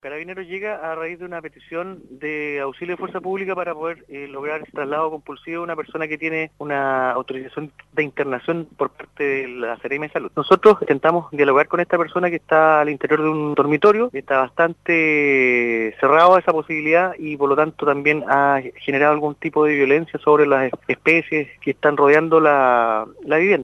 Carabineros llega a raíz de una petición de auxilio de fuerza pública para poder eh, lograr el traslado compulsivo de una persona que tiene una autorización de internación por parte de la Serena de Salud. Nosotros intentamos dialogar con esta persona que está al interior de un dormitorio, está bastante cerrado a esa posibilidad y por lo tanto también ha generado algún tipo de violencia sobre las especies que están rodeando la vivienda.